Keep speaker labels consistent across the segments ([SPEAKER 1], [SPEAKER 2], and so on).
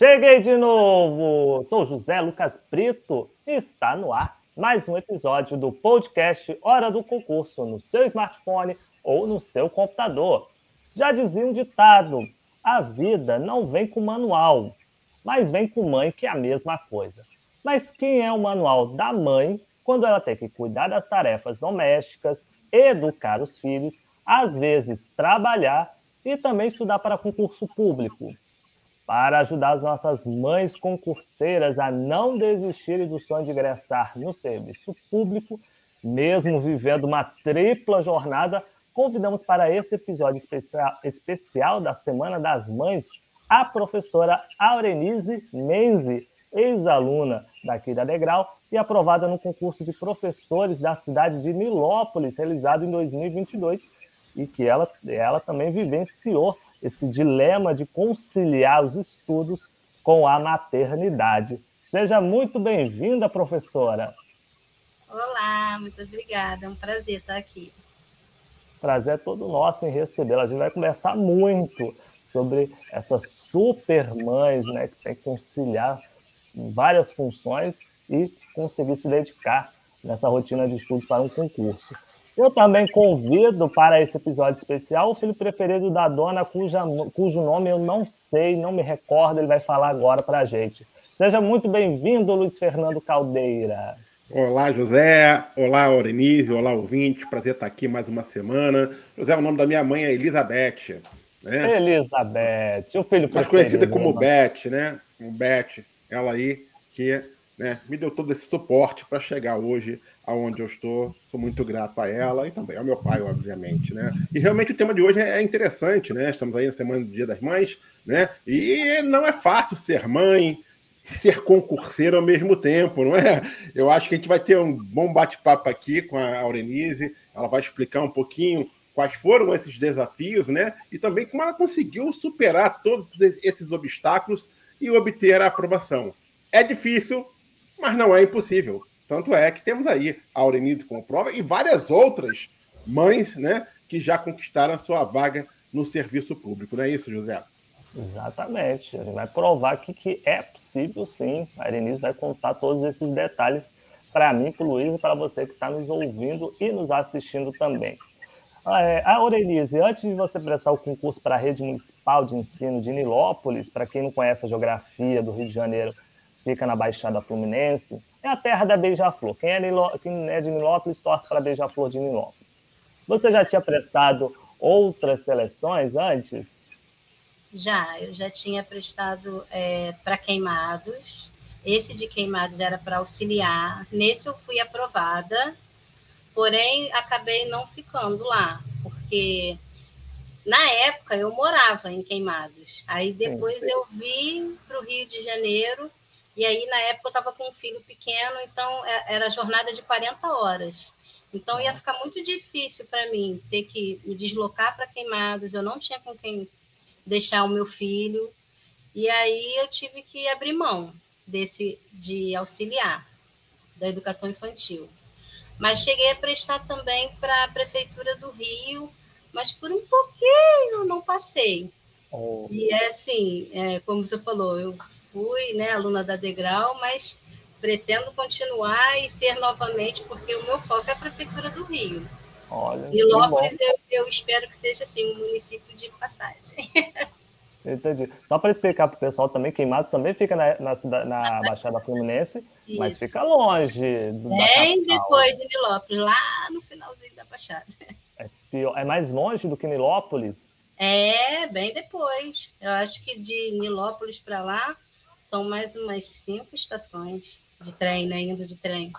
[SPEAKER 1] cheguei de novo! Sou José Lucas Brito e está no ar mais um episódio do podcast Hora do Concurso no seu smartphone ou no seu computador. Já dizia um ditado: a vida não vem com manual, mas vem com mãe, que é a mesma coisa. Mas quem é o manual da mãe quando ela tem que cuidar das tarefas domésticas, educar os filhos, às vezes trabalhar e também estudar para concurso público, para ajudar as nossas mães concurseiras a não desistirem do sonho de ingressar no serviço público, mesmo vivendo uma tripla jornada, convidamos para esse episódio especial, especial da Semana das Mães a professora Aurenise Menzi, ex-aluna daqui da Degrau e aprovada no concurso de professores da cidade de Nilópolis, realizado em 2022 e que ela, ela também vivenciou esse dilema de conciliar os estudos com a maternidade. Seja muito bem-vinda, professora.
[SPEAKER 2] Olá, muito obrigada. É um prazer estar aqui.
[SPEAKER 1] Prazer é todo nosso em recebê-la. A gente vai conversar muito sobre essas super mães, né, que tem que conciliar várias funções e conseguir se dedicar nessa rotina de estudos para um concurso. Eu também convido para esse episódio especial o filho preferido da dona, cuja, cujo nome eu não sei, não me recordo, ele vai falar agora para a gente. Seja muito bem-vindo, Luiz Fernando Caldeira.
[SPEAKER 3] Olá, José. Olá, Aurenise. Olá, ouvinte. Prazer estar aqui mais uma semana. José, o nome da minha mãe é Elizabeth.
[SPEAKER 1] Né? Elizabeth, o filho
[SPEAKER 3] Mais conhecida como Beth, né? Um Beth, ela aí que né, me deu todo esse suporte para chegar hoje aonde eu estou. Sou muito grato a ela e também ao meu pai, obviamente, né? E realmente o tema de hoje é interessante, né? Estamos aí na semana do Dia das Mães, né? E não é fácil ser mãe, ser concurseiro ao mesmo tempo, não é? Eu acho que a gente vai ter um bom bate-papo aqui com a Aurenise. Ela vai explicar um pouquinho quais foram esses desafios, né? E também como ela conseguiu superar todos esses obstáculos e obter a aprovação. É difícil, mas não é impossível. Tanto é que temos aí a Aurenise como prova e várias outras mães, né, que já conquistaram a sua vaga no serviço público. Não é isso, José?
[SPEAKER 1] Exatamente. A gente vai provar aqui que é possível, sim. A Aurenise vai contar todos esses detalhes para mim, para o Luiz e para você que está nos ouvindo e nos assistindo também. É, a Aurenise, antes de você prestar o concurso para a Rede Municipal de Ensino de Nilópolis, para quem não conhece a geografia do Rio de Janeiro, fica na Baixada Fluminense, é a terra da Beija-Flor. Quem, é Quem é de Nilópolis torce para a Beija-Flor de Nilópolis. Você já tinha prestado outras seleções antes?
[SPEAKER 2] Já, eu já tinha prestado é, para queimados. Esse de queimados era para auxiliar. Nesse eu fui aprovada, porém acabei não ficando lá, porque na época eu morava em Queimados. Aí depois sim, eu vim para o Rio de Janeiro e aí, na época, eu estava com um filho pequeno, então é, era jornada de 40 horas. Então, ia ficar muito difícil para mim ter que me deslocar para Queimados. Eu não tinha com quem deixar o meu filho. E aí, eu tive que abrir mão desse de auxiliar da educação infantil. Mas cheguei a prestar também para a Prefeitura do Rio, mas por um pouquinho não passei. Oh. E é assim, é, como você falou, eu fui né, aluna da Degrau, mas pretendo continuar e ser novamente, porque o meu foco é a Prefeitura do Rio.
[SPEAKER 1] Olha,
[SPEAKER 2] e Lópolis eu, eu, espero que seja assim, um município de passagem.
[SPEAKER 1] Entendi. Só para explicar para o pessoal também, Queimados também fica na, na, na Baixada Fluminense, Isso. mas fica longe.
[SPEAKER 2] Do, Bem depois de Nilópolis, lá no finalzinho da Baixada.
[SPEAKER 1] É, pior, é mais longe do que Nilópolis?
[SPEAKER 2] É, bem depois. Eu acho que de Nilópolis para lá são mais umas cinco estações de trem, né? Indo de trem.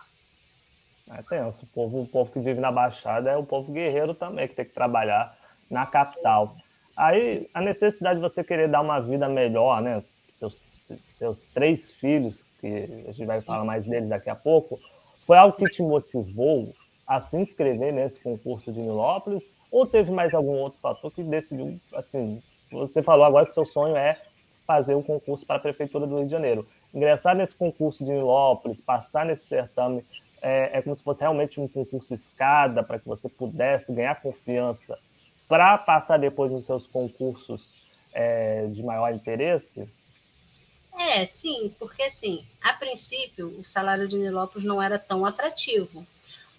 [SPEAKER 1] É tenso. O povo, o povo que vive na Baixada é o povo guerreiro também, que tem que trabalhar na capital. Aí, a necessidade de você querer dar uma vida melhor, né? seus, seus três filhos, que a gente vai falar mais deles daqui a pouco, foi algo que te motivou a se inscrever nesse concurso de Nilópolis? Ou teve mais algum outro fator que decidiu, assim, você falou agora que seu sonho é fazer um concurso para a Prefeitura do Rio de Janeiro. Ingressar nesse concurso de Nilópolis, passar nesse certame, é, é como se fosse realmente um concurso escada para que você pudesse ganhar confiança para passar depois nos seus concursos é, de maior interesse?
[SPEAKER 2] É, sim, porque assim, a princípio o salário de Nilópolis não era tão atrativo,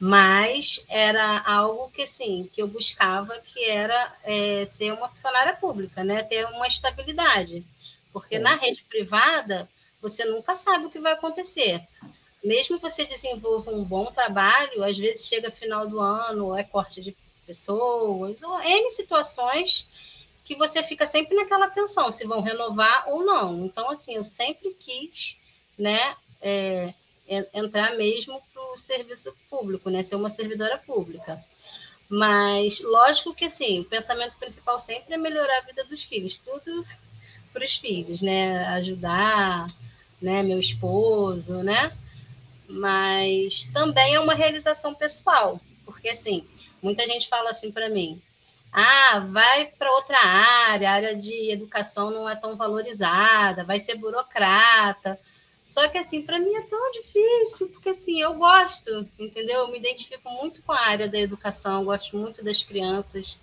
[SPEAKER 2] mas era algo que assim, que eu buscava que era é, ser uma funcionária pública, né? Ter uma estabilidade. Porque sim. na rede privada você nunca sabe o que vai acontecer. Mesmo que você desenvolva um bom trabalho, às vezes chega final do ano, é corte de pessoas, ou N situações que você fica sempre naquela tensão, se vão renovar ou não. Então, assim, eu sempre quis, né, é, entrar mesmo para o serviço público, né, ser uma servidora pública. Mas, lógico que, assim, o pensamento principal sempre é melhorar a vida dos filhos, tudo para os filhos, né, ajudar, né, meu esposo, né, mas também é uma realização pessoal, porque, assim, muita gente fala assim para mim, ah, vai para outra área, a área de educação não é tão valorizada, vai ser burocrata. Só que assim, para mim é tão difícil, porque assim, eu gosto, entendeu? Eu me identifico muito com a área da educação, gosto muito das crianças,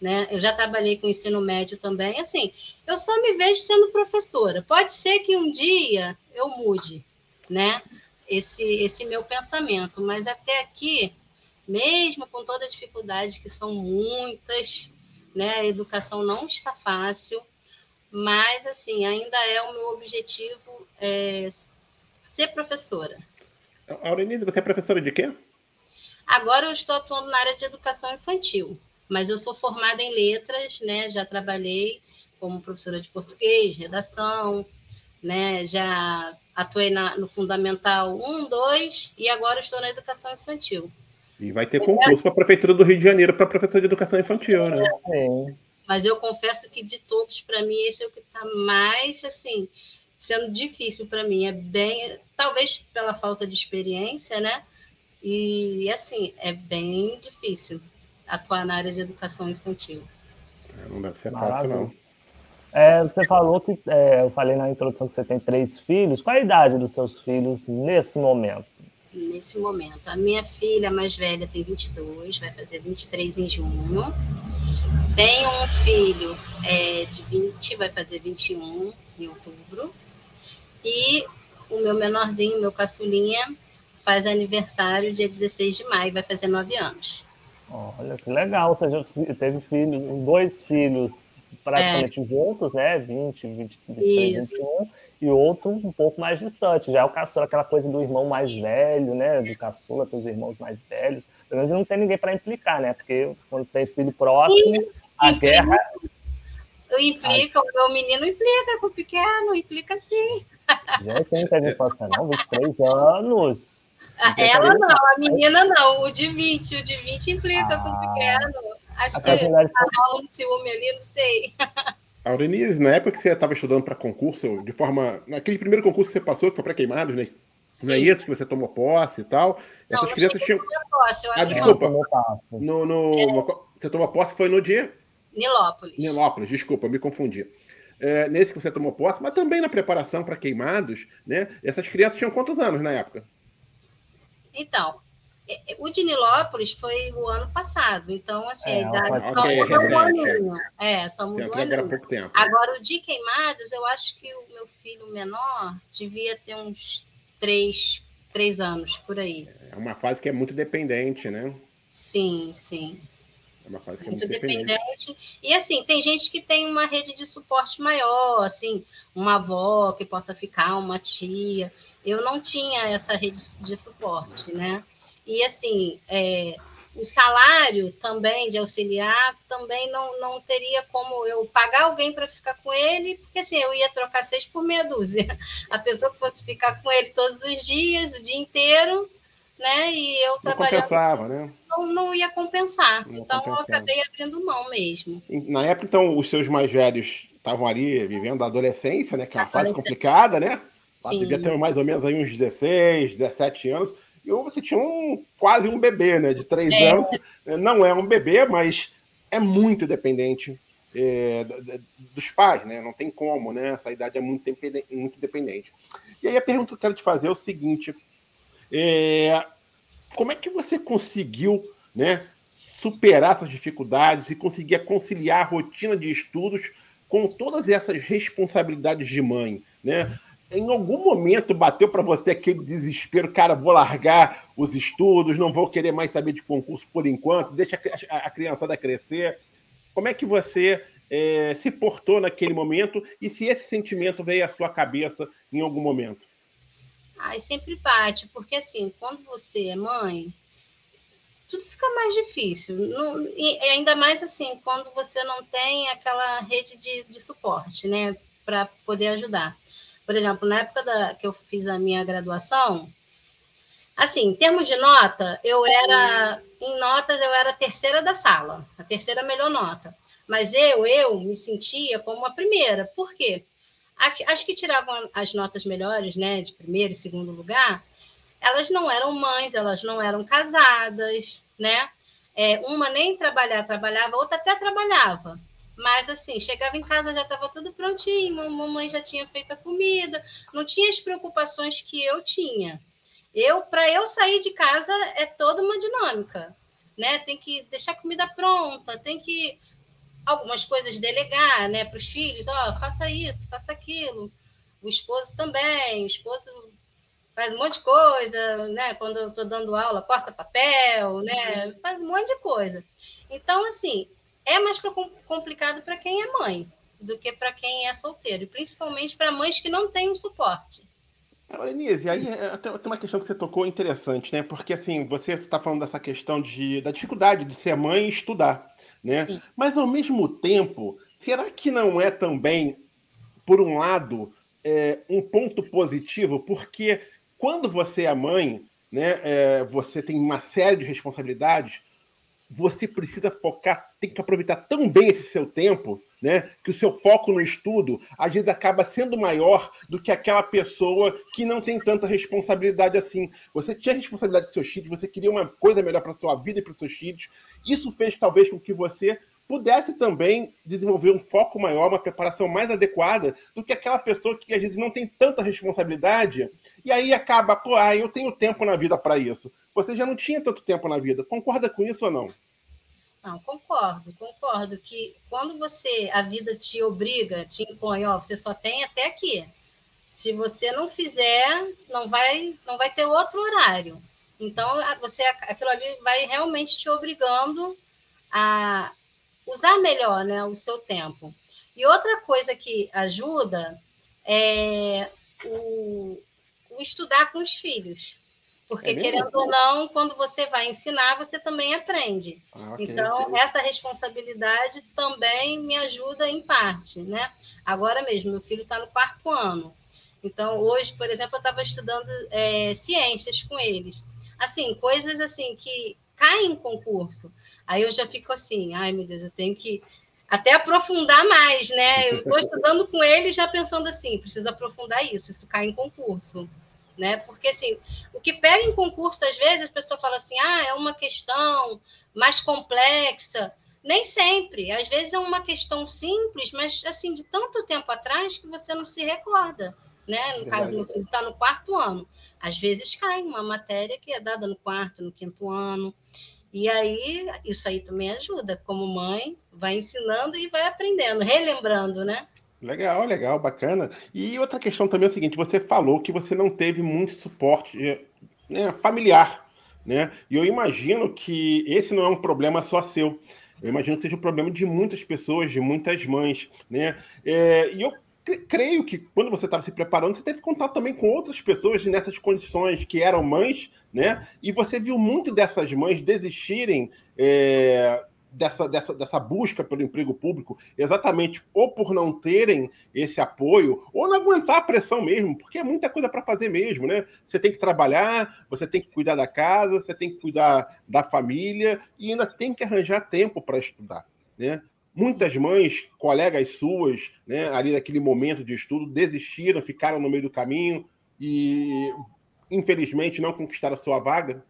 [SPEAKER 2] né? Eu já trabalhei com ensino médio também, assim, eu só me vejo sendo professora. Pode ser que um dia eu mude, né? Esse esse meu pensamento, mas até aqui mesmo com toda a dificuldade, que são muitas, né? A educação não está fácil, mas assim, ainda é o meu objetivo é, ser professora.
[SPEAKER 3] Aurenide, você é professora de quê?
[SPEAKER 2] Agora eu estou atuando na área de educação infantil, mas eu sou formada em letras, né? Já trabalhei como professora de português, redação, né? Já atuei na, no Fundamental 1, 2 e agora estou na educação infantil.
[SPEAKER 3] E vai ter concurso para a Prefeitura do Rio de Janeiro para professor de educação infantil, né?
[SPEAKER 2] É. Mas eu confesso que de todos, para mim, esse é o que está mais, assim, sendo difícil para mim. É bem, talvez pela falta de experiência, né? E, assim, é bem difícil atuar na área de educação infantil.
[SPEAKER 3] É, não deve ser fácil, não.
[SPEAKER 1] É, você falou que, é, eu falei na introdução que você tem três filhos. Qual a idade dos seus filhos nesse momento?
[SPEAKER 2] nesse momento. A minha filha mais velha tem 22, vai fazer 23 em junho. Tenho um filho é, de 20, vai fazer 21 em outubro. E o meu menorzinho, meu caçulinha, faz aniversário dia 16 de maio, vai fazer 9 anos.
[SPEAKER 1] Olha que legal, você já teve filhos, dois filhos praticamente é. juntos, né? 20, 20 23, Isso. 21 e outro um pouco mais distante. Já é o caçula, aquela coisa do irmão mais velho, né? Do caçula, teus irmãos mais velhos. Pelo menos não tem ninguém para implicar, né? Porque quando tem filho próximo, e, a implica, guerra.
[SPEAKER 2] Implica, a... o meu menino implica com o pequeno, implica sim.
[SPEAKER 1] Gente, não teve infância, não, 23 anos.
[SPEAKER 2] Ela não, a menina não, o de 20, o de 20 implica ah, com o pequeno. Acho que tá rolando ciúme ali, não sei.
[SPEAKER 3] Aurenise, na época que você estava estudando para concurso, de forma. Naquele primeiro concurso que você passou, que foi para queimados, né? Sim. Não é isso que você tomou posse e tal?
[SPEAKER 2] Não, Essas crianças tinham. Posse,
[SPEAKER 3] ah, desculpa. No, no, é. Você tomou posse foi no dia?
[SPEAKER 2] Nilópolis.
[SPEAKER 3] Nilópolis, desculpa, me confundi. É, nesse que você tomou posse, mas também na preparação para queimados, né? Essas crianças tinham quantos anos na época?
[SPEAKER 2] Então, o de Nilópolis foi o ano passado, então, assim, é, a idade só okay, muda um aninho. É, só muda um aninho. Agora, o de Queimados, eu acho que o meu filho menor devia ter uns três, três anos, por aí.
[SPEAKER 3] É uma fase que é muito dependente, né?
[SPEAKER 2] Sim, sim.
[SPEAKER 3] É uma fase que muito é muito dependente. dependente.
[SPEAKER 2] E, assim, tem gente que tem uma rede de suporte maior, assim, uma avó que possa ficar, uma tia. Eu não tinha essa rede de suporte, né? E, assim, é, o salário também de auxiliar também não, não teria como eu pagar alguém para ficar com ele, porque assim, eu ia trocar seis por meia dúzia. A pessoa que fosse ficar com ele todos os dias, o dia inteiro, né? E eu
[SPEAKER 3] trabalhava. né?
[SPEAKER 2] Não, não ia compensar. Não então compensava. eu acabei abrindo mão mesmo.
[SPEAKER 3] Na época, então, os seus mais velhos estavam ali vivendo a adolescência, né? Que é uma fase complicada, né? Sim. Devia ter mais ou menos aí uns 16, 17 anos. E você tinha um, quase um bebê, né? De três é. anos. Não é um bebê, mas é muito dependente é, dos pais, né? Não tem como, né? Essa idade é muito, muito dependente. E aí a pergunta que eu quero te fazer é o seguinte: é, como é que você conseguiu, né? Superar essas dificuldades e conseguir conciliar a rotina de estudos com todas essas responsabilidades de mãe, né? Em algum momento bateu para você aquele desespero, cara, vou largar os estudos, não vou querer mais saber de concurso por enquanto, deixa a criançada crescer. Como é que você é, se portou naquele momento e se esse sentimento veio à sua cabeça em algum momento?
[SPEAKER 2] Ai, sempre bate, porque assim, quando você é mãe, tudo fica mais difícil. Não, e ainda mais assim, quando você não tem aquela rede de, de suporte, né, para poder ajudar. Por exemplo, na época da, que eu fiz a minha graduação, assim, em termos de nota, eu era, em notas, eu era a terceira da sala, a terceira melhor nota. Mas eu, eu me sentia como a primeira. Por quê? As que tiravam as notas melhores, né, de primeiro e segundo lugar, elas não eram mães, elas não eram casadas, né? É, uma nem trabalhar trabalhava, outra até trabalhava. Mas assim, chegava em casa já estava tudo prontinho, a mamãe já tinha feito a comida, não tinha as preocupações que eu tinha. Eu, para eu sair de casa, é toda uma dinâmica, né? Tem que deixar a comida pronta, tem que algumas coisas delegar, né, para os filhos, ó, oh, faça isso, faça aquilo. O esposo também, o esposo faz um monte de coisa, né? Quando eu estou dando aula, corta papel, né? Uhum. Faz um monte de coisa. Então, assim, é mais complicado para quem é mãe do que para quem é solteiro, e principalmente para mães que não têm um suporte.
[SPEAKER 3] Agora, Nise, aí é, tem uma questão que você tocou interessante, né? Porque assim, você está falando dessa questão de, da dificuldade de ser mãe e estudar, né? Sim. Mas ao mesmo tempo, será que não é também, por um lado, é, um ponto positivo? Porque quando você é mãe, né, é, você tem uma série de responsabilidades, você precisa focar, tem que aproveitar tão bem esse seu tempo, né, que o seu foco no estudo às vezes acaba sendo maior do que aquela pessoa que não tem tanta responsabilidade assim. Você tinha responsabilidade com seus filhos, você queria uma coisa melhor para sua vida e para seus filhos. Isso fez talvez com que você pudesse também desenvolver um foco maior, uma preparação mais adequada do que aquela pessoa que às vezes não tem tanta responsabilidade e aí acaba, pô, ah, eu tenho tempo na vida para isso. Você já não tinha tanto tempo na vida. Concorda com isso ou não?
[SPEAKER 2] Não, concordo, concordo que quando você a vida te obriga, te impõe, ó, você só tem até aqui. Se você não fizer, não vai, não vai ter outro horário. Então, você aquilo ali vai realmente te obrigando a usar melhor, né, o seu tempo. E outra coisa que ajuda é o, o estudar com os filhos. Porque, é querendo ou não, quando você vai ensinar, você também aprende. Ah, okay, então, okay. essa responsabilidade também me ajuda em parte, né? Agora mesmo, meu filho está no quarto ano. Então, hoje, por exemplo, eu estava estudando é, ciências com eles. Assim, coisas assim que caem em concurso. Aí eu já fico assim, ai meu Deus, eu tenho que até aprofundar mais, né? Eu estou estudando com eles já pensando assim, precisa aprofundar isso, isso cai em concurso né? Porque assim, o que pega em concurso às vezes a pessoa fala assim: "Ah, é uma questão mais complexa". Nem sempre, às vezes é uma questão simples, mas assim, de tanto tempo atrás que você não se recorda, né? No caso, meu filho está no quarto ano. Às vezes cai uma matéria que é dada no quarto, no quinto ano. E aí, isso aí também ajuda, como mãe, vai ensinando e vai aprendendo, relembrando, né?
[SPEAKER 3] Legal, legal, bacana. E outra questão também é o seguinte: você falou que você não teve muito suporte né, familiar, né? E eu imagino que esse não é um problema só seu. Eu imagino que seja um problema de muitas pessoas, de muitas mães, né? É, e eu creio que quando você estava se preparando, você teve contato também com outras pessoas nessas condições que eram mães, né? E você viu muito dessas mães desistirem é, dessa, dessa, dessa busca pelo emprego público, exatamente ou por não terem esse apoio, ou não aguentar a pressão mesmo, porque é muita coisa para fazer mesmo, né? Você tem que trabalhar, você tem que cuidar da casa, você tem que cuidar da família e ainda tem que arranjar tempo para estudar, né? Muitas mães, colegas suas, né, ali naquele momento de estudo, desistiram, ficaram no meio do caminho e, infelizmente, não conquistaram a sua vaga?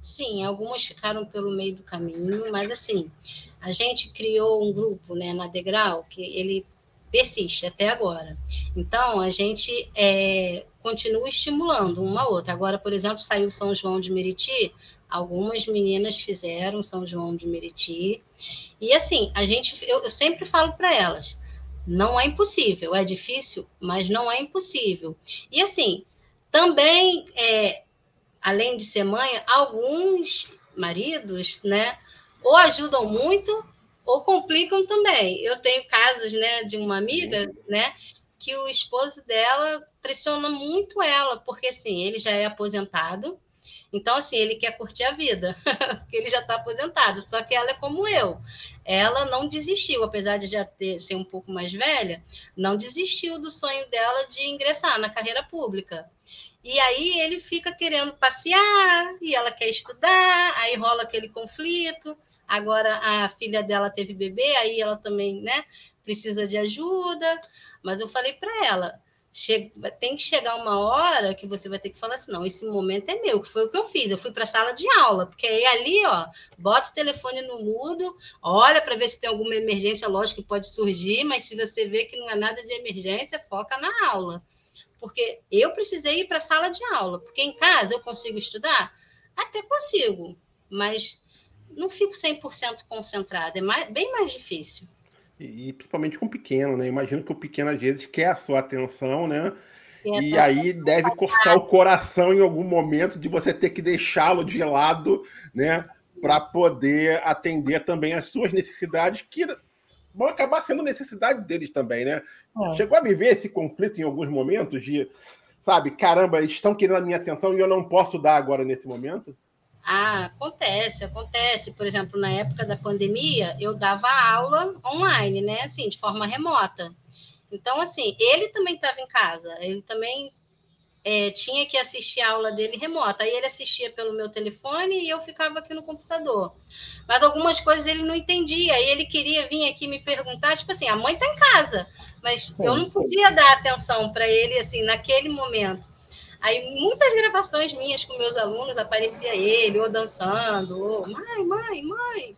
[SPEAKER 2] Sim, algumas ficaram pelo meio do caminho, mas assim, a gente criou um grupo né, na Degrau que ele persiste até agora. Então, a gente é, continua estimulando uma a outra. Agora, por exemplo, saiu São João de Meriti, algumas meninas fizeram São João de Meriti. E assim, a gente, eu, eu sempre falo para elas, não é impossível, é difícil, mas não é impossível. E assim, também, é, além de ser mãe, alguns maridos, né, ou ajudam muito ou complicam também. Eu tenho casos, né, de uma amiga, né, que o esposo dela pressiona muito ela, porque assim, ele já é aposentado, então assim, ele quer curtir a vida, porque ele já está aposentado, só que ela é como eu. Ela não desistiu, apesar de já ter, ser um pouco mais velha, não desistiu do sonho dela de ingressar na carreira pública. E aí ele fica querendo passear e ela quer estudar, aí rola aquele conflito. Agora a filha dela teve bebê, aí ela também, né, precisa de ajuda. Mas eu falei para ela, tem que chegar uma hora que você vai ter que falar assim, não, esse momento é meu, que foi o que eu fiz. Eu fui para a sala de aula, porque aí ali, ó, bota o telefone no mudo, olha para ver se tem alguma emergência, lógico que pode surgir, mas se você vê que não é nada de emergência, foca na aula. Porque eu precisei ir para a sala de aula, porque em casa eu consigo estudar? Até consigo, mas não fico 100% concentrada, é mais, bem mais difícil.
[SPEAKER 3] E, e, principalmente com o pequeno, né? Imagino que o pequeno às vezes quer a sua atenção, né? E, aí deve cortar o coração em algum momento de você ter que deixá-lo de lado, né? Para poder atender também as suas necessidades, que vão acabar sendo necessidade deles também, né? É. Chegou a me ver esse conflito em alguns momentos de, sabe, caramba, estão querendo a minha atenção e eu não posso dar agora nesse momento?
[SPEAKER 2] Ah, acontece, acontece. Por exemplo, na época da pandemia, eu dava aula online, né? Assim, de forma remota. Então, assim, ele também estava em casa, ele também é, tinha que assistir a aula dele remota. Aí ele assistia pelo meu telefone e eu ficava aqui no computador. Mas algumas coisas ele não entendia, e ele queria vir aqui me perguntar, tipo assim, a mãe está em casa, mas Sim. eu não podia dar atenção para ele assim naquele momento. Aí muitas gravações minhas com meus alunos aparecia ele, ou dançando, ou mãe, mãe, mãe.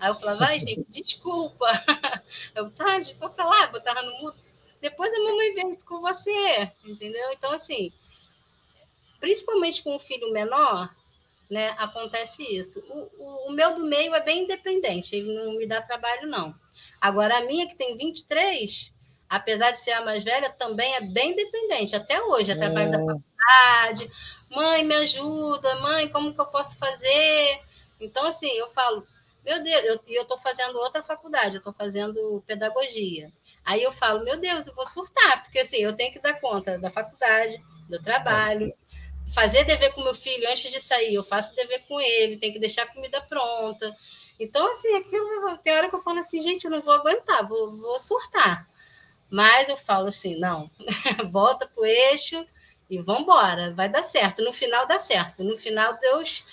[SPEAKER 2] Aí eu falava, vai, gente, desculpa. Eu, tá, vou para lá, botava no mudo. Depois a mamãe vê isso com você, entendeu? Então, assim, principalmente com um filho menor, né, acontece isso. O, o, o, meu do meio é bem independente, ele não me dá trabalho, não. Agora, a minha, que tem 23, apesar de ser a mais velha, também é bem dependente, até hoje, é trabalho da faculdade. Mãe, me ajuda, mãe, como que eu posso fazer? Então, assim, eu falo, meu Deus, e eu estou fazendo outra faculdade, eu estou fazendo pedagogia. Aí eu falo, meu Deus, eu vou surtar, porque assim, eu tenho que dar conta da faculdade, do trabalho, fazer dever com meu filho antes de sair, eu faço dever com ele, tem que deixar a comida pronta. Então, assim, aquilo, tem hora que eu falo assim, gente, eu não vou aguentar, vou, vou surtar. Mas eu falo assim, não, volta para o eixo e vamos embora, vai dar certo. No final dá certo, no final Deus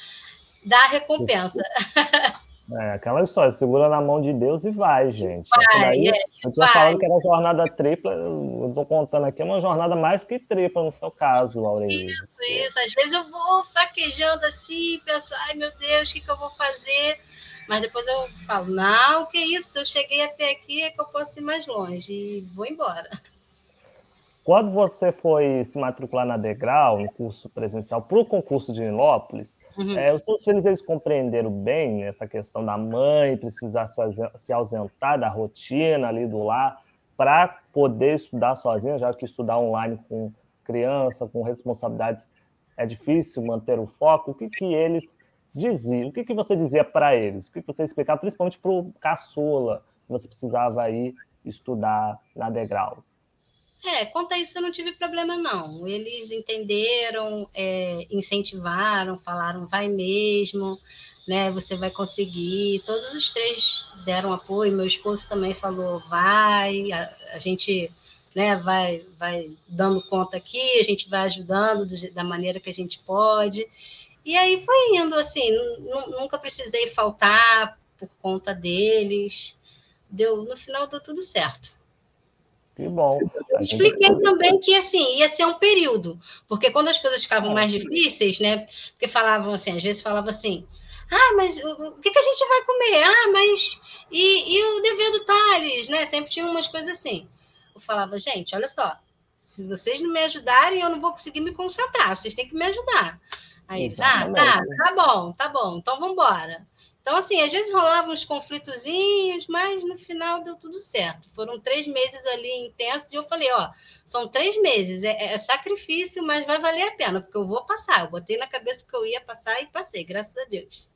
[SPEAKER 2] dá a recompensa.
[SPEAKER 1] É, aquela história, segura na mão de Deus e vai, gente. Vai, daí, é, eu tinha falado que era jornada tripla, eu estou contando aqui, é uma jornada mais que tripla no seu caso, Aurélio.
[SPEAKER 2] Isso, isso. Às vezes eu vou fraquejando assim, penso, ai meu Deus, o que, que eu vou fazer? Mas depois eu falo, não, que isso, eu cheguei até aqui, é que eu posso ir mais longe e vou embora.
[SPEAKER 1] Quando você foi se matricular na Degrau, no curso presencial, para o concurso de Nilópolis, uhum. é, os seus filhos eles compreenderam bem essa questão da mãe precisar se ausentar da rotina ali do lar para poder estudar sozinha, já que estudar online com criança, com responsabilidades, é difícil manter o foco. O que, que eles dizia? O que, que você dizia para eles? O que, que você explicava, principalmente para o caçula, que você precisava ir estudar na degrau?
[SPEAKER 2] É, quanto a isso eu não tive problema, não. Eles entenderam, é, incentivaram, falaram, vai mesmo, né? Você vai conseguir. Todos os três deram apoio. Meu esposo também falou, vai, a, a gente né, vai, vai dando conta aqui, a gente vai ajudando do, da maneira que a gente pode. E aí foi indo assim, nunca precisei faltar por conta deles, deu, no final deu tudo certo.
[SPEAKER 1] Que bom.
[SPEAKER 2] Expliquei também que assim ia ser um período, porque quando as coisas ficavam mais difíceis, né? Porque falavam assim, às vezes falavam assim, ah, mas o, que, que a gente vai comer? Ah, mas e, e o dever do Thales, né? Sempre tinha umas coisas assim. Eu falava, gente, olha só, se vocês não me ajudarem, eu não vou conseguir me concentrar, vocês têm que me ajudar. Aí ah, tá, tá bom, tá bom, então vamos embora. Então, assim, às vezes rolavam uns conflitozinhos, mas no final deu tudo certo. Foram três meses ali intensos e eu falei, ó, são três meses, é, é, sacrifício, mas vai valer a pena, porque eu vou passar. Eu botei na cabeça que eu ia passar e passei, graças a Deus.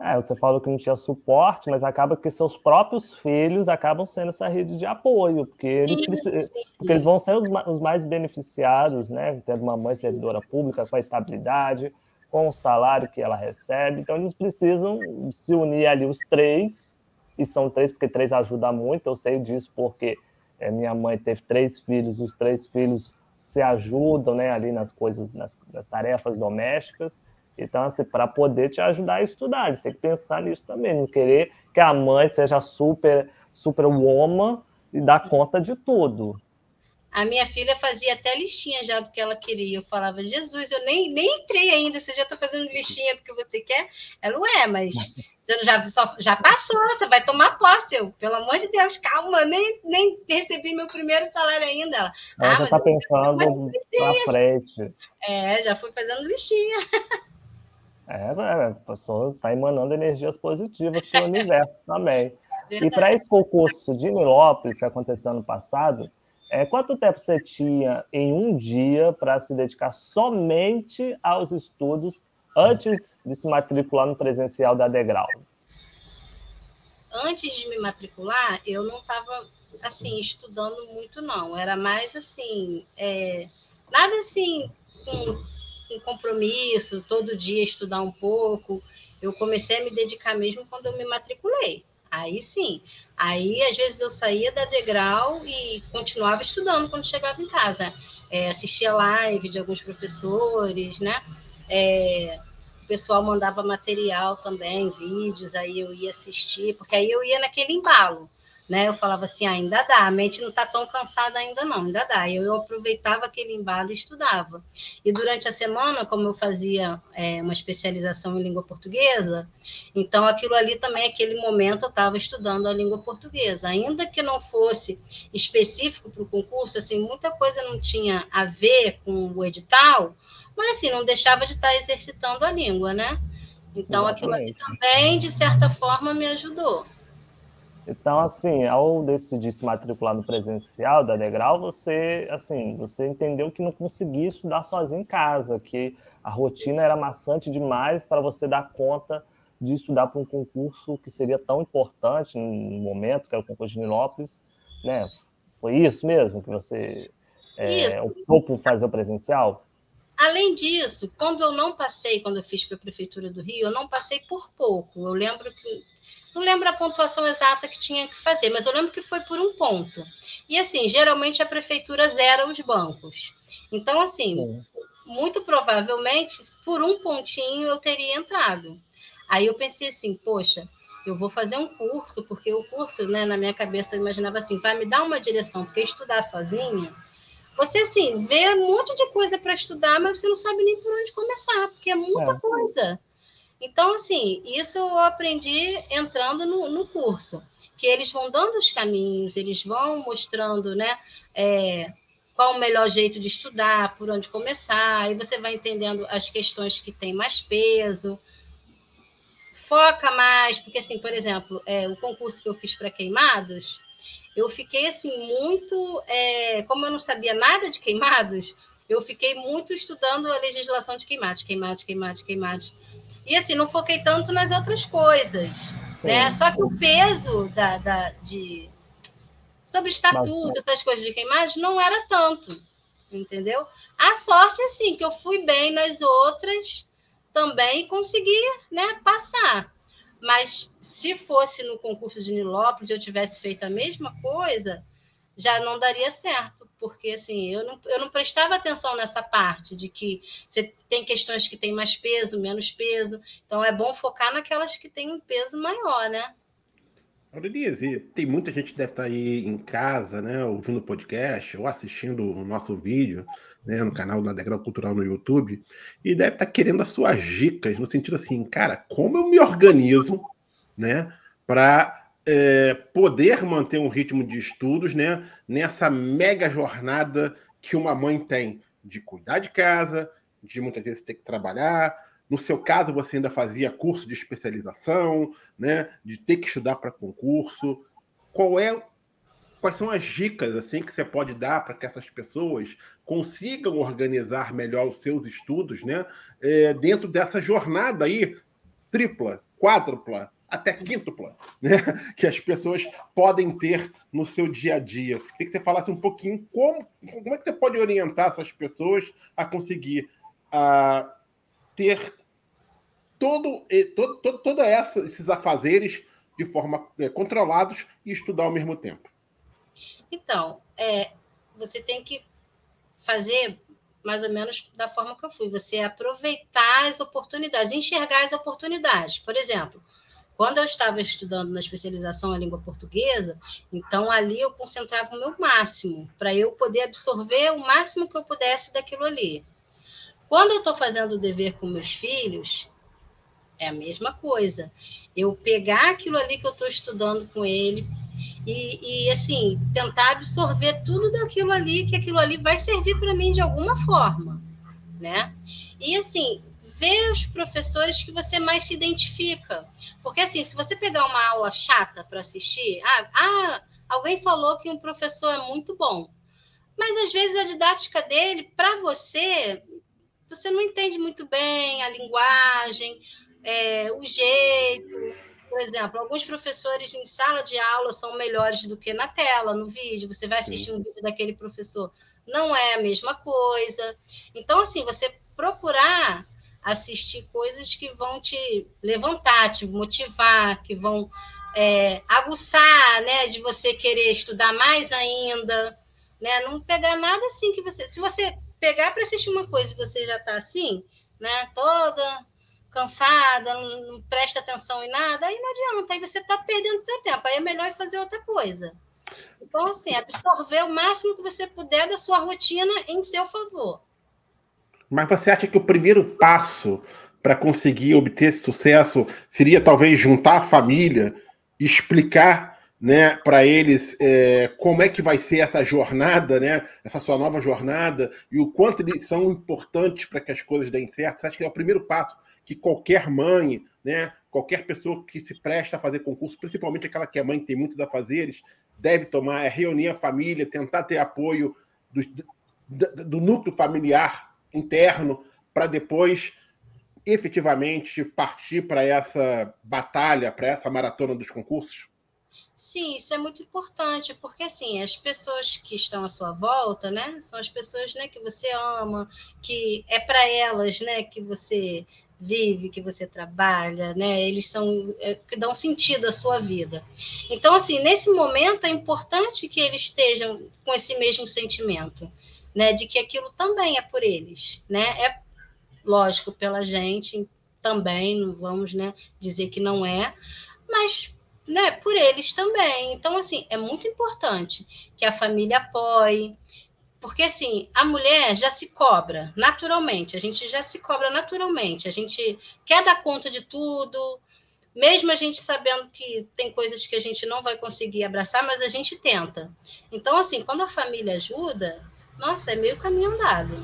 [SPEAKER 1] É, você falou que não tinha suporte, mas acaba que seus próprios filhos acabam sendo essa rede de apoio, porque eles, sim, sim. Porque eles vão ser os, os mais beneficiados, né? Tendo uma mãe servidora pública com a estabilidade, com o salário que ela recebe. Então, eles precisam se unir ali os três, e são três, porque três ajuda muito. Eu sei disso porque é, minha mãe teve três filhos, os três filhos se ajudam né, ali nas coisas, nas, nas tarefas domésticas. Então, assim, para poder te ajudar a estudar, você tem que pensar nisso também, não querer que a mãe seja super, super woman e dar conta de tudo.
[SPEAKER 2] A minha filha fazia até listinha já do que ela queria. Eu falava, Jesus, eu nem, nem entrei ainda, você já está fazendo listinha do que você quer? Ela, ué, mas já, só, já passou, você vai tomar posse. Eu, pelo amor de Deus, calma, nem, nem recebi meu primeiro salário ainda. Ela,
[SPEAKER 1] ela ah, já está pensando para frente.
[SPEAKER 2] É, já fui fazendo listinha.
[SPEAKER 1] É, a pessoa está emanando energias positivas para o universo também. Verdade. E para esse concurso de Nilópolis, que aconteceu ano passado, é, quanto tempo você tinha em um dia para se dedicar somente aos estudos antes de se matricular no presencial da Degrau?
[SPEAKER 2] Antes de me matricular, eu não estava assim estudando muito, não. Era mais assim, é, nada assim com, com compromisso, todo dia estudar um pouco. Eu comecei a me dedicar mesmo quando eu me matriculei. Aí sim. Aí, às vezes, eu saía da degrau e continuava estudando quando chegava em casa. É, assistia live de alguns professores, né? É, o pessoal mandava material também, vídeos, aí eu ia assistir, porque aí eu ia naquele embalo né? Eu falava assim, ah, ainda dá, a mente não está tão cansada ainda não, ainda dá. Eu, eu aproveitava aquele embalo e estudava. E durante a semana, como eu fazia é, uma especialização em língua portuguesa, então aquilo ali também, aquele momento, eu estava estudando a língua portuguesa. Ainda que não fosse específico para o concurso, assim, muita coisa não tinha a ver com o edital, mas assim, não deixava de estar tá exercitando a língua, né? Então, aquilo ali também, de certa forma, me ajudou.
[SPEAKER 1] Então, assim, ao decidir se matricular no presencial da Degrau, você, assim, você entendeu que não conseguia estudar sozinho em casa, que a rotina era maçante demais para você dar conta de estudar para um concurso que seria tão importante no momento, que era o concurso de Nilópolis, né? Foi isso mesmo que você é, optou por fazer o presencial?
[SPEAKER 2] Além disso, quando eu não passei, quando eu fiz para a Prefeitura do Rio, eu não passei por pouco. Eu lembro que não lembro a pontuação exata que tinha que fazer, mas eu lembro que foi por um ponto. E assim, geralmente a prefeitura zera os bancos. Então, assim, muito provavelmente, por um pontinho eu teria entrado. Aí eu pensei assim, poxa, eu vou fazer um curso, porque o curso, né, na minha cabeça, eu imaginava assim, vai me dar uma direção, porque estudar sozinha, você, assim, vê um monte de coisa para estudar, mas você não sabe nem por onde começar, porque é muita é. coisa. Então, assim, isso eu aprendi entrando no, no curso, que eles vão dando os caminhos, eles vão mostrando, né, é, qual o melhor jeito de estudar, por onde começar, aí você vai entendendo as questões que têm mais peso, foca mais, porque, assim, por exemplo, é, o concurso que eu fiz para queimados, eu fiquei, assim, muito, é, como eu não sabia nada de queimados, eu fiquei muito estudando a legislação de queimados, queimados, queimados, queimados, e assim, não foquei tanto nas outras coisas. Né? Só que o peso da, da, de sobre estatuto, Mas, essas coisas de queimagem, não era tanto, entendeu? A sorte, assim, que eu fui bem nas outras também e consegui né, passar. Mas se fosse no concurso de Nilópolis eu tivesse feito a mesma coisa, já não daria certo, porque assim, eu não, eu não prestava atenção nessa parte de que você tem questões que têm mais peso, menos peso, então é bom focar naquelas que têm um peso maior, né?
[SPEAKER 3] Aurelize, tem muita gente que deve estar aí em casa, né, ouvindo o podcast ou assistindo o nosso vídeo, né, no canal da Degrau Cultural no YouTube, e deve estar querendo as suas dicas, no sentido assim, cara, como eu me organizo, né, para é, poder manter um ritmo de estudos, né, nessa mega jornada que uma mãe tem de cuidar de casa, de muitas vezes ter que trabalhar, no seu caso, você ainda fazia curso de especialização, né? De ter que estudar para concurso. Qual é, quais são as dicas assim que você pode dar para que essas pessoas consigam organizar melhor os seus estudos, né? É, dentro dessa jornada aí tripla, quádrupla, até quíntupla, né? Que as pessoas podem ter no seu dia a dia. Queria que você falasse um pouquinho como, como é que você pode orientar essas pessoas a conseguir a ter todo, todo, todo, todo essa, esses afazeres de forma é, controlados e estudar ao mesmo tempo?
[SPEAKER 2] Então, é, você tem que fazer mais ou menos da forma que eu fui. Você aproveitar as oportunidades, enxergar as oportunidades. Por exemplo, quando eu estava estudando na especialização em língua portuguesa, então ali eu concentrava o meu máximo, para eu poder absorver o máximo que eu pudesse daquilo ali. Quando eu estou fazendo o dever com meus filhos, é a mesma coisa. Eu pegar aquilo ali que eu estou estudando com ele e, e, assim, tentar absorver tudo daquilo ali, que aquilo ali vai servir para mim de alguma forma, né? E assim, ver os professores que você mais se identifica. Porque assim, se você pegar uma aula chata para assistir, ah, ah, alguém falou que um professor é muito bom. Mas às vezes a didática dele, para você, você não entende muito bem a linguagem, é, o jeito. Por exemplo, alguns professores em sala de aula são melhores do que na tela, no vídeo. Você vai assistir um vídeo daquele professor, não é a mesma coisa. Então, assim, você procurar assistir coisas que vão te levantar, te motivar, que vão é, aguçar, né, de você querer estudar mais ainda, né? Não pegar nada assim que você, se você pegar para assistir uma coisa e você já está assim, né, toda cansada, não presta atenção em nada, aí não adianta, aí você está perdendo seu tempo, aí é melhor fazer outra coisa. Então, assim, absorver o máximo que você puder da sua rotina em seu favor.
[SPEAKER 3] Mas você acha que o primeiro passo para conseguir obter sucesso seria talvez juntar a família, explicar né, para eles é, como é que vai ser essa jornada, né, essa sua nova jornada, e o quanto eles são importantes para que as coisas deem certo? Você acha que é o primeiro passo que qualquer mãe, né, qualquer pessoa que se presta a fazer concurso, principalmente aquela que é mãe, que tem muitos afazeres, deve tomar, é reunir a família, tentar ter apoio do, do, do núcleo familiar interno, para depois efetivamente partir para essa batalha, para essa maratona dos concursos?
[SPEAKER 2] Sim, isso é muito importante, porque assim, as pessoas que estão à sua volta, né, são as pessoas, né, que você ama, que é para elas, né, que você vive, que você trabalha, né? Eles são é, que dão sentido à sua vida. Então, assim, nesse momento é importante que eles estejam com esse mesmo sentimento, né? De que aquilo também é por eles, né? É lógico pela gente também, não vamos, né? Dizer que não é, mas né, por eles também. Então, assim, é muito importante que a família apoie, porque assim, a mulher já se cobra naturalmente, a gente já se cobra naturalmente, a gente quer dar conta de tudo, mesmo a gente sabendo que tem coisas que a gente não vai conseguir abraçar, mas a gente tenta. Então, assim, quando a família ajuda, nossa, é meio caminho andado,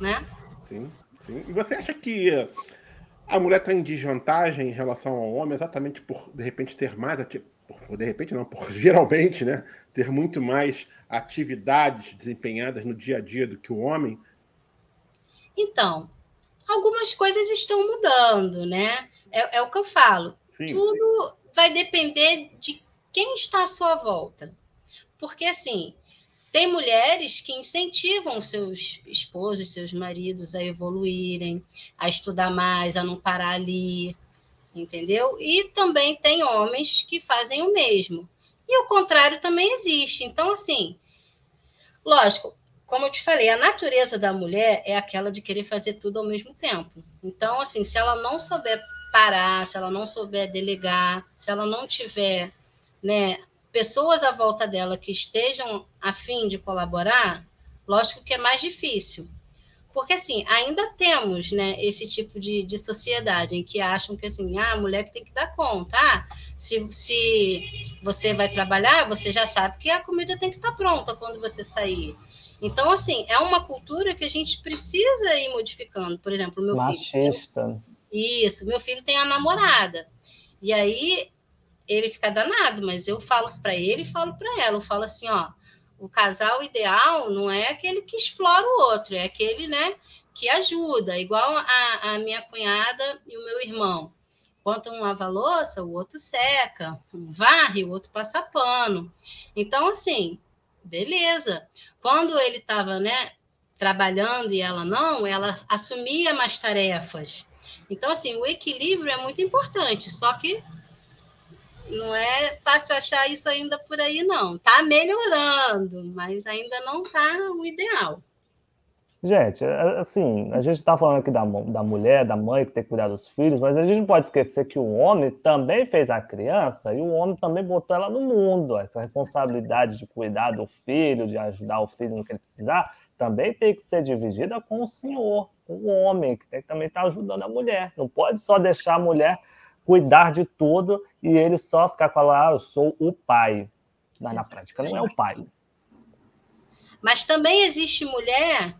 [SPEAKER 2] né?
[SPEAKER 3] Sim, sim. E você acha que a mulher está em desvantagem em relação ao homem exatamente por, de repente, ter mais por, de repente não, por geralmente, né, ter muito mais atividades desempenhadas no dia a dia do que o homem?
[SPEAKER 2] Então, algumas coisas estão mudando, né? É, é o que eu falo. Sim. Tudo vai depender de quem está à sua volta. Porque, assim, tem mulheres que incentivam seus esposos, seus maridos a evoluírem, a estudar mais, a não parar ali, entendeu? E também tem homens que fazem o mesmo. E o contrário também existe. Então, assim, lógico, como eu te falei, a natureza da mulher é aquela de querer fazer tudo ao mesmo tempo. Então, assim, se ela não souber parar, se ela não souber delegar, se ela não tiver né, pessoas à volta dela que estejam a fim de colaborar, lógico que é mais difícil. Porque, assim, ainda temos né, esse tipo de, de sociedade em que acham que, assim, ah, a mulher que tem que dar conta. Ah, se, se você vai trabalhar, você já sabe que a comida tem que estar pronta quando você sair. Então, assim, é uma cultura que a gente precisa ir modificando. Por exemplo, meu
[SPEAKER 1] Machista.
[SPEAKER 2] filho. Machista. Isso, meu filho tem a namorada. E aí ele fica danado, mas eu falo para ele e falo para ela. Eu falo assim, ó, o casal ideal não é aquele que explora o outro, é aquele, né, que ajuda, igual a, a minha cunhada e o meu irmão. Enquanto um lava louça, o outro seca, um varre, o outro passa pano. Então, assim, beleza. Quando ele estava, né, trabalhando e ela não, ela assumia mais tarefas. Então, assim, o equilíbrio é muito importante, só que não é fácil achar isso ainda por aí, não. Está melhorando, mas ainda não está o ideal.
[SPEAKER 1] Gente, assim, a gente está falando aqui da, da mulher, da mãe que tem que cuidar dos filhos, mas a gente não pode esquecer que o homem também fez a criança e o homem também botou ela no mundo. Essa responsabilidade de cuidar do filho, de ajudar o filho no que ele precisar, também tem que ser dividida com o senhor, com o homem, que tem que também estar tá ajudando a mulher. Não pode só deixar a mulher cuidar de tudo e ele só ficar falando, ah, eu sou o pai. Mas na prática não é o pai.
[SPEAKER 2] Mas também existe mulher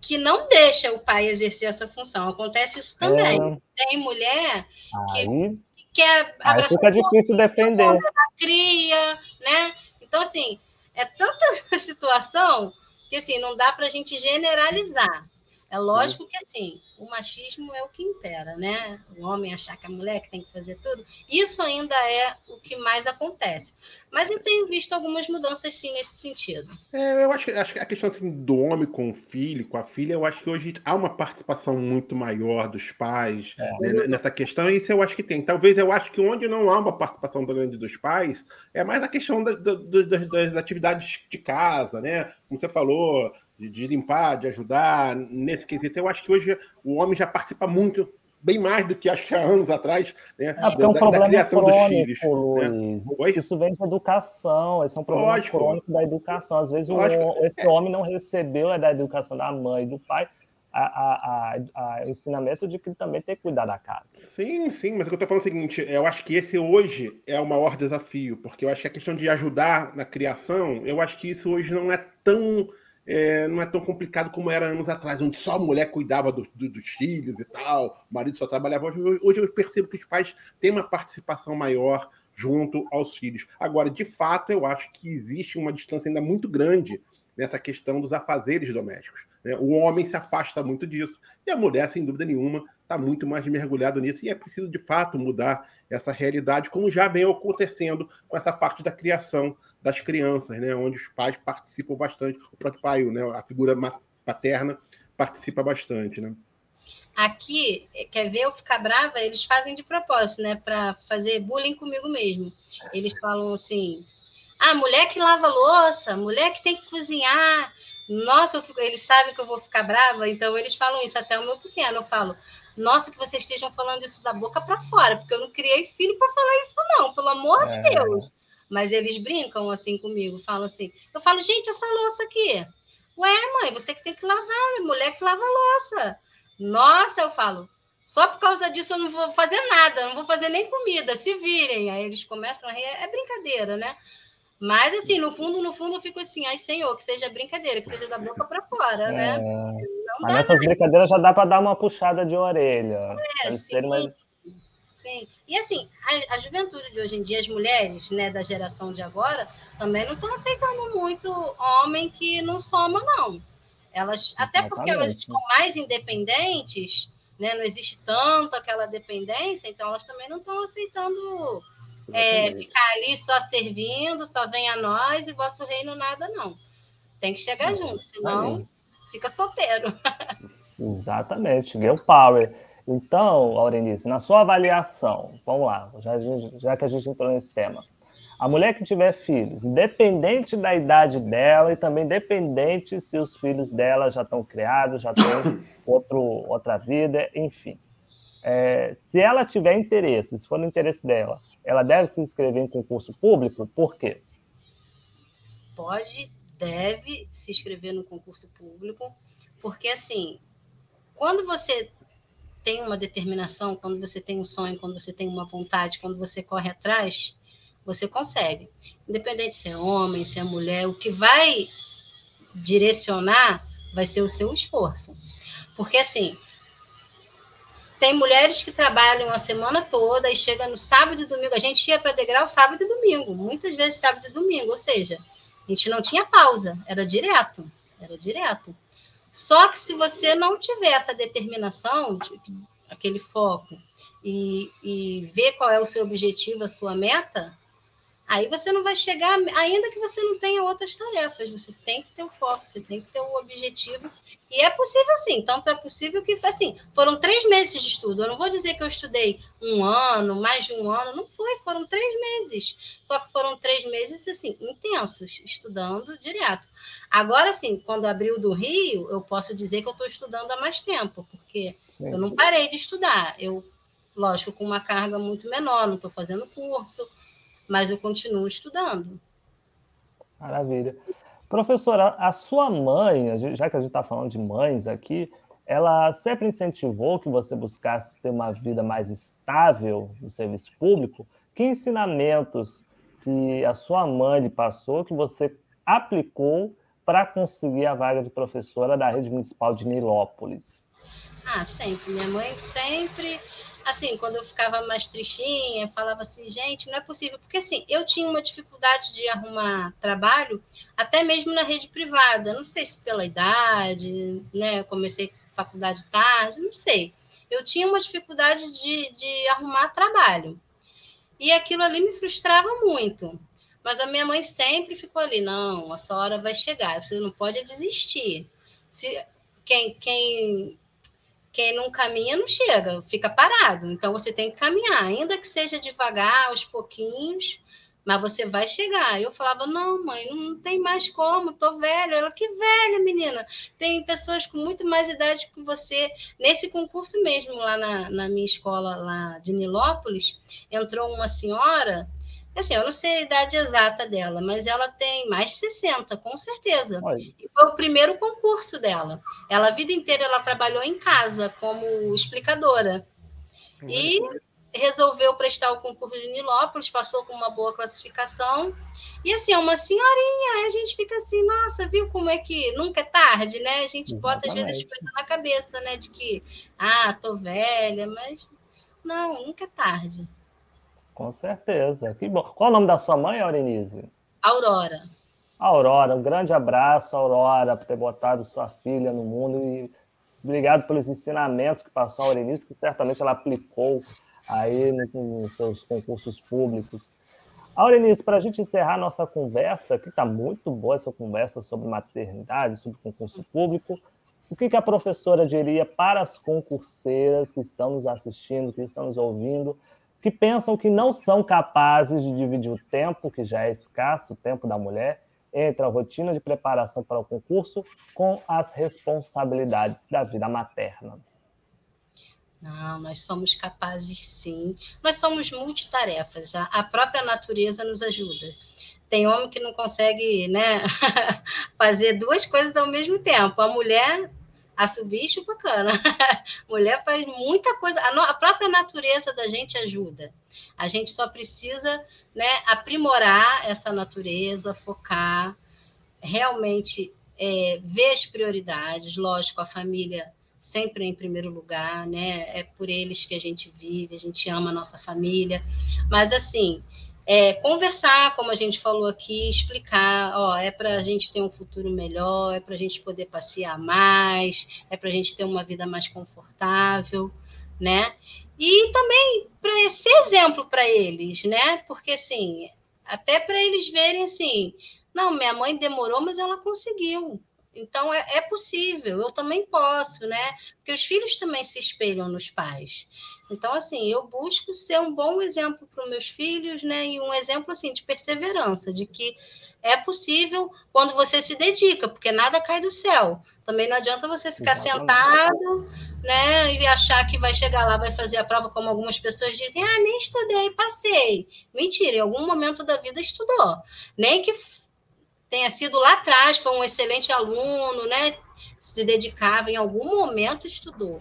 [SPEAKER 2] que não deixa o pai exercer essa função. Acontece isso também. É. Tem mulher que, aí, que quer
[SPEAKER 1] abraçar. Fica difícil defender.
[SPEAKER 2] Cria, né? Então, assim, é tanta situação que assim, não dá para a gente generalizar. É lógico Sim. que assim, o machismo é o que impera, né? O homem achar que a mulher que tem que fazer tudo. Isso ainda é o que mais acontece. Mas eu tenho visto algumas mudanças sim nesse sentido.
[SPEAKER 3] É, eu acho que, acho que a questão assim, do homem com o filho, com a filha, eu acho que hoje há uma participação muito maior dos pais é. né, nessa questão, e isso eu acho que tem. Talvez eu acho que onde não há uma participação grande dos pais, é mais a questão da, da, das, das atividades de casa, né? Como você falou, de, de, limpar, de ajudar nesse quesito. Eu acho que hoje o homem já participa muito, bem mais do que acho que há anos atrás, né,
[SPEAKER 1] é, da, um da, da, criação crônico, dos filhos. Né? Isso, isso, vem de educação, esse é um problema Lógico. crônico da educação. Às vezes o, esse é. homem não recebeu da educação da mãe e do pai, a, a, a, ensinamento de que ele também tem que cuidar da casa.
[SPEAKER 3] Sim, sim, mas o que eu estou falando é o seguinte: eu acho que esse hoje é o maior desafio, porque eu acho que a questão de ajudar na criação, eu acho que isso hoje não é tão é, não é tão complicado como era anos atrás, onde só a mulher cuidava do, do, dos filhos e tal, o marido só trabalhava. Hoje, hoje eu percebo que os pais têm uma participação maior junto aos filhos. Agora, de fato, eu acho que existe uma distância ainda muito grande nessa questão dos afazeres domésticos. Né? O homem se afasta muito disso e a mulher, sem dúvida nenhuma, está muito mais mergulhado nisso e é preciso, de fato, mudar essa realidade, como já vem acontecendo com essa parte da criação das crianças, né? onde os pais participam bastante, o próprio pai, né? a figura paterna participa bastante. Né?
[SPEAKER 2] Aqui, quer ver eu ficar brava? Eles fazem de propósito, né? Para fazer bullying comigo mesmo. Eles falam assim: ah, mulher que lava louça, mulher que tem que cozinhar. Nossa, fico... eles sabem que eu vou ficar brava, então eles falam isso. Até o meu pequeno, eu falo: nossa, que vocês estejam falando isso da boca para fora, porque eu não criei filho para falar isso, não, pelo amor é. de Deus. Mas eles brincam assim comigo, falam assim. Eu falo, gente, essa louça aqui. Ué, mãe, você que tem que lavar, mulher que lava louça. Nossa, eu falo, só por causa disso eu não vou fazer nada, não vou fazer nem comida, se virem. Aí eles começam a rir, é brincadeira, né? Mas, assim, no fundo, no fundo, eu fico assim, ai, Senhor, que seja brincadeira, que seja da boca para fora, né?
[SPEAKER 1] É... Mas nessas brincadeiras já dá para dar uma puxada de orelha.
[SPEAKER 2] É, sim. Mais... Sim. E assim, a, a, juventude de hoje em dia, as mulheres né, da geração de agora, também não estão aceitando muito homem que não soma, não. Elas, até porque elas são mais independentes, né, não existe tanto aquela dependência, então elas também não estão aceitando é, ficar ali só servindo, só vem a nós e vosso reino nada, não. Tem que chegar junto, senão fica solteiro.
[SPEAKER 1] Exatamente, girl power. Então, Aurenice, na sua avaliação, vamos lá, já, já que a gente entrou nesse tema, a mulher que tiver filhos, independente da idade dela e também independente se os filhos dela já estão criados, já têm outro, outra vida, enfim. é, se ela tiver interesse, se for no interesse dela, ela deve se inscrever em concurso público? Por quê?
[SPEAKER 2] Pode, deve se inscrever no concurso público, porque assim, quando você tem uma determinação, quando você tem um sonho, quando você tem uma vontade, quando você corre atrás, você consegue. Independente se é homem, se é mulher, o que vai direcionar vai ser o seu esforço. Porque assim, tem mulheres que trabalham a semana toda e chega no sábado e domingo. A gente ia para degrau sábado e domingo, muitas vezes sábado e domingo, ou seja, a gente não tinha pausa, era direto, era direto. Só que se você não tiver essa determinação, aquele foco, e, e ver qual é o seu objetivo, a sua meta, Aí você não vai chegar, ainda que você não tenha outras tarefas, você tem que ter o foco, você tem que ter o objetivo. E é possível sim, tanto é possível que, assim, foram três meses de estudo. Eu não vou dizer que eu estudei um ano, mais de um ano, não foi, foram três meses. Só que foram três meses, assim, intensos, estudando direto. Agora, assim, quando abriu do Rio, eu posso dizer que eu estou estudando há mais tempo, porque sim. eu não parei de estudar. Eu, lógico, com uma carga muito menor, não estou fazendo curso mas eu continuo estudando.
[SPEAKER 1] Maravilha. Professora, a sua mãe, já que a gente está falando de mães aqui, ela sempre incentivou que você buscasse ter uma vida mais estável no serviço público? Que ensinamentos que a sua mãe lhe passou que você aplicou para conseguir a vaga de professora da rede municipal de Nilópolis?
[SPEAKER 2] Ah, sempre. Minha mãe sempre assim, quando eu ficava mais tristinha, falava assim, gente, não é possível, porque assim, eu tinha uma dificuldade de arrumar trabalho, até mesmo na rede privada, não sei se pela idade, né, eu comecei faculdade tarde, não sei. Eu tinha uma dificuldade de, de arrumar trabalho. E aquilo ali me frustrava muito. Mas a minha mãe sempre ficou ali, não, a sua hora vai chegar, você não pode desistir. Se, quem, quem quem não caminha não chega, fica parado. Então você tem que caminhar, ainda que seja devagar, aos pouquinhos, mas você vai chegar. Eu falava: não, mãe, não tem mais como, tô velha. Ela, que velha, menina. Tem pessoas com muito mais idade que você. Nesse concurso mesmo, lá na, na minha escola, lá de Nilópolis, entrou uma senhora Assim, eu não sei a idade exata dela, mas ela tem mais de 60, com certeza. E foi o primeiro concurso dela. Ela, a vida inteira, ela trabalhou em casa como explicadora. E resolveu prestar o concurso de Nilópolis, passou com uma boa classificação. E assim, é uma senhorinha, aí a gente fica assim, nossa, viu como é que nunca é tarde, né? A gente Exatamente. bota às vezes coisas na cabeça, né? De que, ah, tô velha, mas não, nunca é tarde.
[SPEAKER 1] Com certeza. Que bom. Qual é o nome da sua mãe, Aurenise?
[SPEAKER 2] Aurora.
[SPEAKER 1] Aurora, um grande abraço, Aurora, por ter botado sua filha no mundo e obrigado pelos ensinamentos que passou a que certamente ela aplicou aí nos seus concursos públicos. Aurenice, para a gente encerrar nossa conversa, que está muito boa essa conversa sobre maternidade, sobre concurso público, o que, que a professora diria para as concurseiras que estão nos assistindo, que estão nos ouvindo, que pensam que não são capazes de dividir o tempo, que já é escasso, o tempo da mulher, entre a rotina de preparação para o concurso com as responsabilidades da vida materna.
[SPEAKER 2] Não, nós somos capazes sim. Nós somos multitarefas. A, própria natureza nos ajuda. Tem homem que não consegue né, fazer duas coisas ao mesmo tempo. A mulher Assobio e chupacana. Mulher faz muita coisa. A, no, a, própria natureza da gente ajuda. A gente só precisa né, aprimorar essa natureza, focar, realmente é, ver as prioridades. Lógico, a família sempre em primeiro lugar, né? É por eles que a gente vive, a gente ama a nossa família. Mas assim, é, conversar, como a gente falou aqui, explicar, ó, é para a gente ter um futuro melhor, é para a gente poder passear mais, é para a gente ter uma vida mais confortável, né? E também para ser exemplo para eles, né? Porque assim, até para eles verem assim, não, minha mãe demorou, mas ela conseguiu. Então é, é possível, eu também posso, né? Porque os filhos também se espelham nos pais. Então, assim, eu busco ser um bom exemplo para os meus filhos, né? E um exemplo, assim, de perseverança, de que é possível quando você se dedica, porque nada cai do céu. Também não adianta você ficar sentado, né, e achar que vai chegar lá, vai fazer a prova, como algumas pessoas dizem: ah, nem estudei, passei. Mentira, em algum momento da vida estudou. Nem que tenha sido lá atrás, foi um excelente aluno, né? Se dedicava, em algum momento estudou.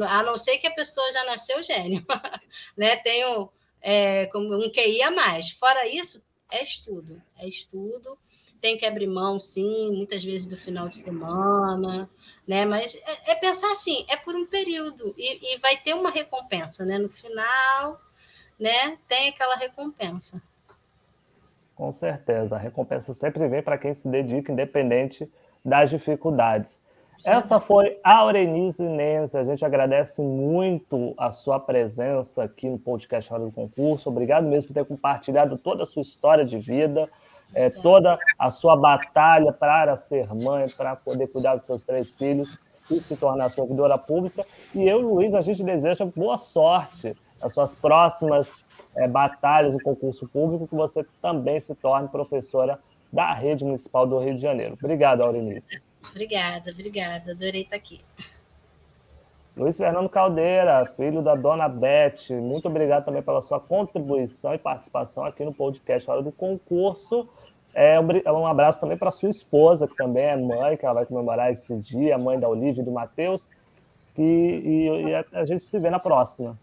[SPEAKER 2] A não ser que a pessoa já nasceu gênio, né? Tem um, é, um QI a mais. Fora isso, é estudo, é estudo. Tem que abrir mão, sim, muitas vezes do final de semana, né? Mas é, é pensar assim, é por um período e, e, vai ter uma recompensa, né? No final, né? Tem aquela recompensa.
[SPEAKER 1] Com certeza, a recompensa sempre vem para quem se dedica, independente das dificuldades. Essa foi a Aurenise Nense. A gente agradece muito a sua presença aqui no podcast Hora do Concurso. Obrigado mesmo por ter compartilhado toda a sua história de vida, é, toda a sua batalha para ser mãe, para poder cuidar dos seus três filhos e se tornar servidora pública. E eu, Luiz, a gente deseja boa sorte nas suas próximas é, batalhas no concurso público, que você também se torne professora da Rede Municipal do Rio de Janeiro. Obrigado, Aurenice.
[SPEAKER 2] Obrigada, obrigada. Adorei estar aqui.
[SPEAKER 1] Luiz Fernando Caldeira, filho da dona Beth, muito obrigado também pela sua contribuição e participação aqui no podcast Hora do Concurso. É, um abraço também para sua esposa, que também é mãe, que ela vai comemorar esse dia, mãe da Olivia e do Matheus. E, e, e a gente se vê na próxima.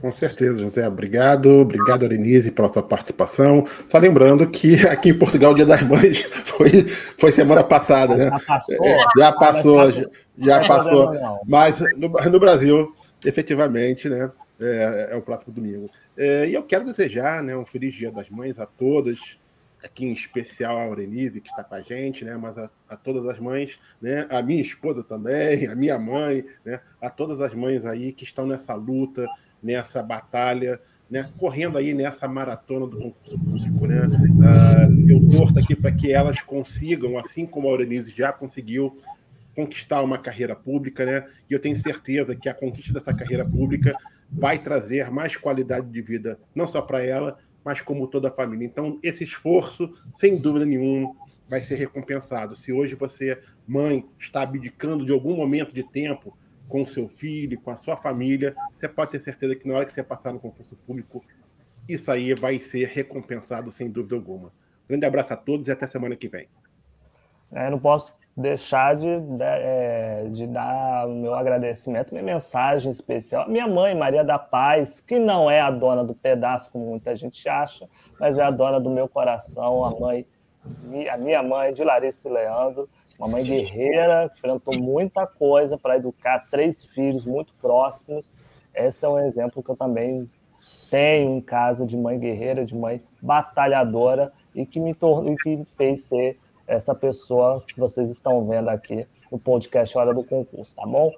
[SPEAKER 3] Com certeza, José. Obrigado. Obrigado, Arenise, pela sua participação. Só lembrando que aqui em Portugal o Dia das Mães foi, foi semana passada, né? Já passou. É, já passou, já, já passou. Mas no, no, Brasil, efetivamente, né? É, é o próximo domingo. É, e eu quero desejar né, um feliz Dia das Mães a todas, aqui em especial a Aurenise, que está com a gente, né? Mas a, a, todas as mães, né? A minha esposa também, a minha mãe, né? A todas as mães aí que estão nessa luta, nessa batalha, né, correndo aí nessa maratona do concurso público. Né? Uh, eu torço aqui para que elas consigam, assim como a Aurenise já conseguiu, conquistar uma carreira pública, né? E eu tenho certeza que a conquista dessa carreira pública vai trazer mais qualidade de vida, não só para ela, mas como toda a família. Então, esse esforço, sem dúvida nenhuma, vai ser recompensado. Se hoje você, mãe, está abdicando de algum momento de tempo com seu filho, com a sua família, você pode ter certeza que na hora que você passar no concurso público, isso aí vai ser recompensado sem dúvida alguma. Grande abraço a todos e até semana que vem.
[SPEAKER 1] É, não posso deixar de, de, é, de dar o meu agradecimento, minha mensagem especial minha mãe, Maria da Paz, que não é a dona do pedaço, como muita gente acha, mas é a dona do meu coração, a mãe, a minha mãe de Larissa e Leandro, uma mãe guerreira, enfrentou muita coisa para educar três filhos muito próximos. Esse é um exemplo que eu também tenho em casa de mãe guerreira, de mãe batalhadora e que me tornou que fez ser essa pessoa que vocês estão vendo aqui no podcast Hora do Concurso, tá bom?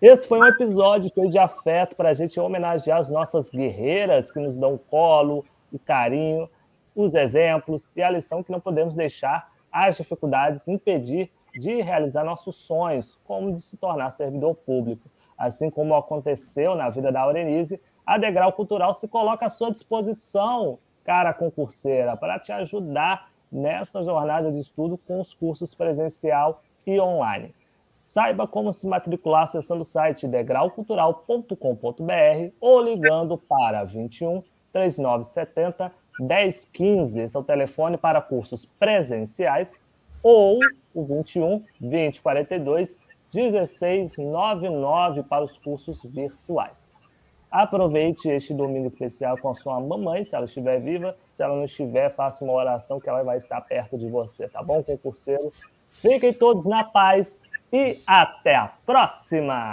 [SPEAKER 1] Esse foi um episódio de afeto para a gente homenagear as nossas guerreiras que nos dão colo, o carinho, os exemplos e a lição que não podemos deixar as dificuldades impedir de realizar nossos sonhos, como de se tornar servidor público. Assim como aconteceu na vida da Aurenise, a Degrau Cultural se coloca à sua disposição, cara concurseira, para te ajudar nessa jornada de estudo com os cursos presencial e online. Saiba como se matricular acessando o site degraucultural.com.br ou ligando para 21 3970 1015, esse é o telefone para cursos presenciais, ou o 21 2042 1699 para os cursos virtuais. Aproveite este domingo especial com a sua mamãe, se ela estiver viva. Se ela não estiver, faça uma oração que ela vai estar perto de você, tá bom, concurseiro? Fiquem todos na paz e até a próxima!